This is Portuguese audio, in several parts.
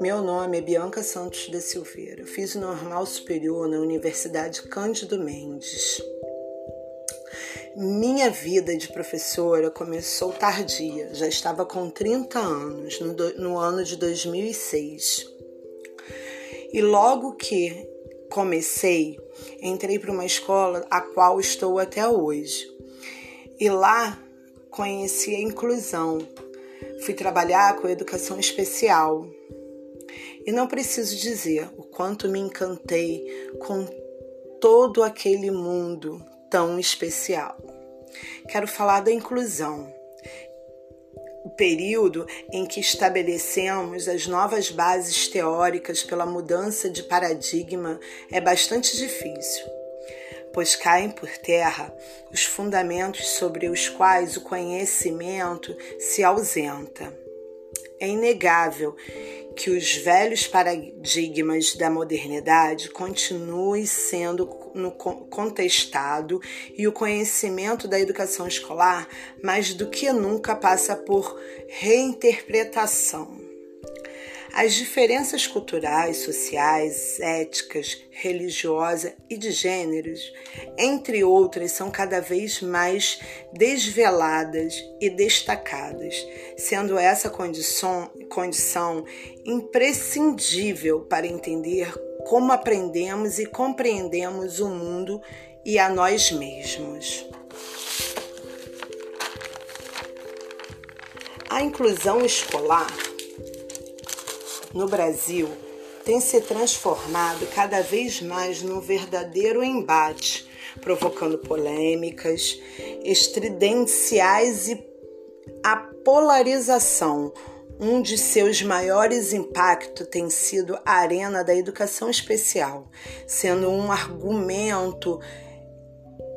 Meu nome é Bianca Santos da Silveira. Fiz o normal superior na Universidade Cândido Mendes. Minha vida de professora começou tardia, já estava com 30 anos, no, do, no ano de 2006. E logo que comecei, entrei para uma escola a qual estou até hoje. E lá conheci a inclusão. Fui trabalhar com educação especial e não preciso dizer o quanto me encantei com todo aquele mundo tão especial. Quero falar da inclusão. O período em que estabelecemos as novas bases teóricas pela mudança de paradigma é bastante difícil, pois caem por terra os fundamentos sobre os quais o conhecimento se ausenta. É inegável que os velhos paradigmas da modernidade continuem sendo contestado e o conhecimento da educação escolar, mais do que nunca, passa por reinterpretação. As diferenças culturais, sociais, éticas, religiosas e de gêneros, entre outras, são cada vez mais desveladas e destacadas, sendo essa condição, condição imprescindível para entender como aprendemos e compreendemos o mundo e a nós mesmos. A inclusão escolar no Brasil tem se transformado cada vez mais num verdadeiro embate, provocando polêmicas estridenciais e a polarização. Um de seus maiores impactos tem sido a arena da educação especial, sendo um argumento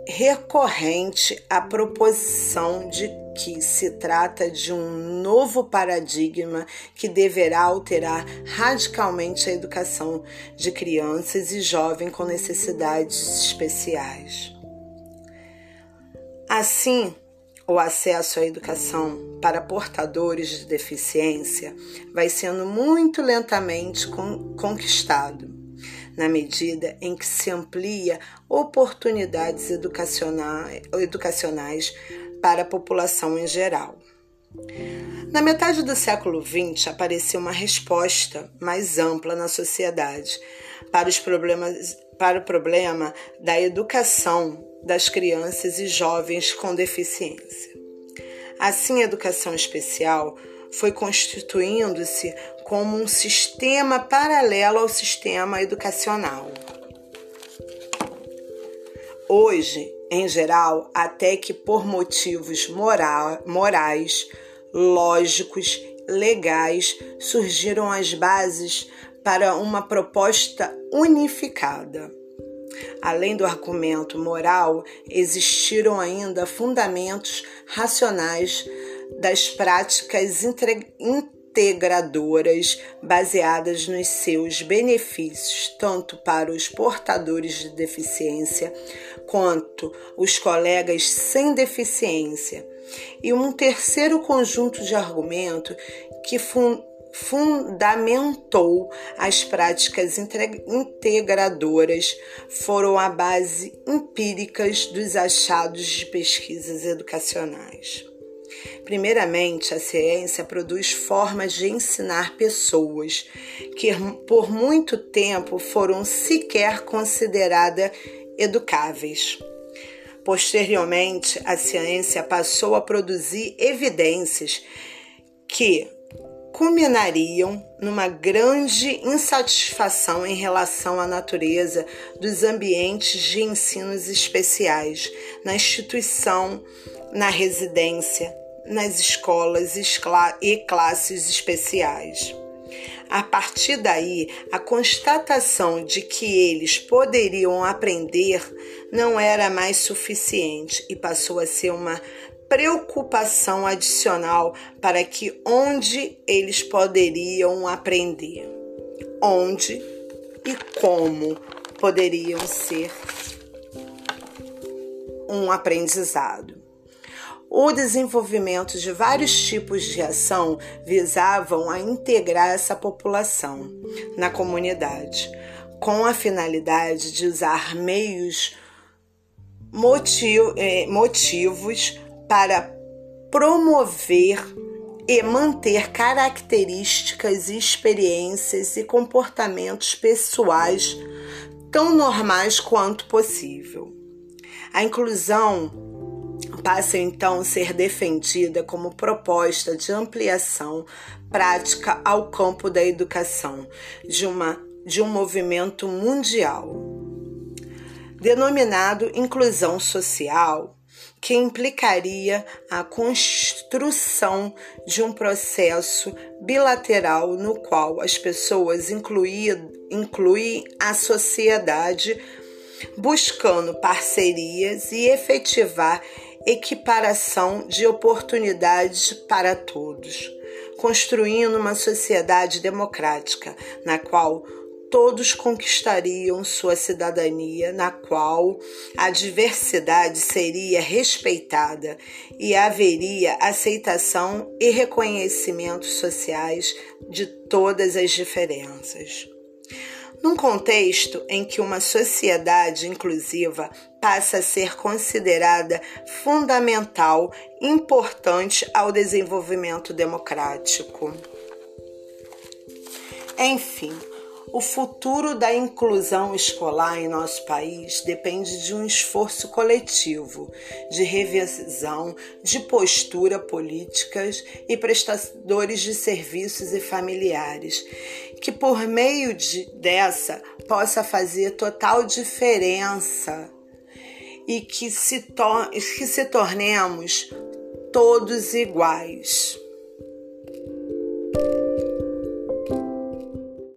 recorrente a proposição de que se trata de um novo paradigma que deverá alterar radicalmente a educação de crianças e jovens com necessidades especiais. Assim, o acesso à educação para portadores de deficiência vai sendo muito lentamente conquistado na medida em que se amplia oportunidades educacionais, para a população em geral. Na metade do século XX apareceu uma resposta mais ampla na sociedade para, os problemas, para o problema da educação das crianças e jovens com deficiência. Assim, a educação especial foi constituindo-se como um sistema paralelo ao sistema educacional. Hoje, em geral, até que por motivos moral, morais, lógicos, legais, surgiram as bases para uma proposta unificada. Além do argumento moral, existiram ainda fundamentos racionais das práticas integradoras baseadas nos seus benefícios, tanto para os portadores de deficiência quanto os colegas sem deficiência. E um terceiro conjunto de argumentos que fun fundamentou as práticas integradoras foram a base empíricas dos achados de pesquisas educacionais. Primeiramente, a ciência produz formas de ensinar pessoas que por muito tempo foram sequer consideradas educáveis. Posteriormente, a ciência passou a produzir evidências que culminariam numa grande insatisfação em relação à natureza dos ambientes de ensinos especiais na instituição, na residência, nas escolas e classes especiais. A partir daí, a constatação de que eles poderiam aprender não era mais suficiente e passou a ser uma preocupação adicional para que onde eles poderiam aprender, onde e como poderiam ser um aprendizado. O desenvolvimento de vários tipos de ação visavam a integrar essa população na comunidade, com a finalidade de usar meios eh, motivos para promover e manter características, experiências e comportamentos pessoais tão normais quanto possível. A inclusão passa então a ser defendida como proposta de ampliação prática ao campo da educação de, uma, de um movimento mundial, denominado inclusão social, que implicaria a construção de um processo bilateral no qual as pessoas incluem, incluem a sociedade buscando parcerias e efetivar equiparação de oportunidades para todos, construindo uma sociedade democrática na qual todos conquistariam sua cidadania, na qual a diversidade seria respeitada e haveria aceitação e reconhecimento sociais de todas as diferenças. Num contexto em que uma sociedade inclusiva passa a ser considerada fundamental, importante ao desenvolvimento democrático. Enfim, o futuro da inclusão escolar em nosso país depende de um esforço coletivo de revisão de postura políticas e prestadores de serviços e familiares, que por meio de, dessa possa fazer total diferença e que se, to que se tornemos todos iguais.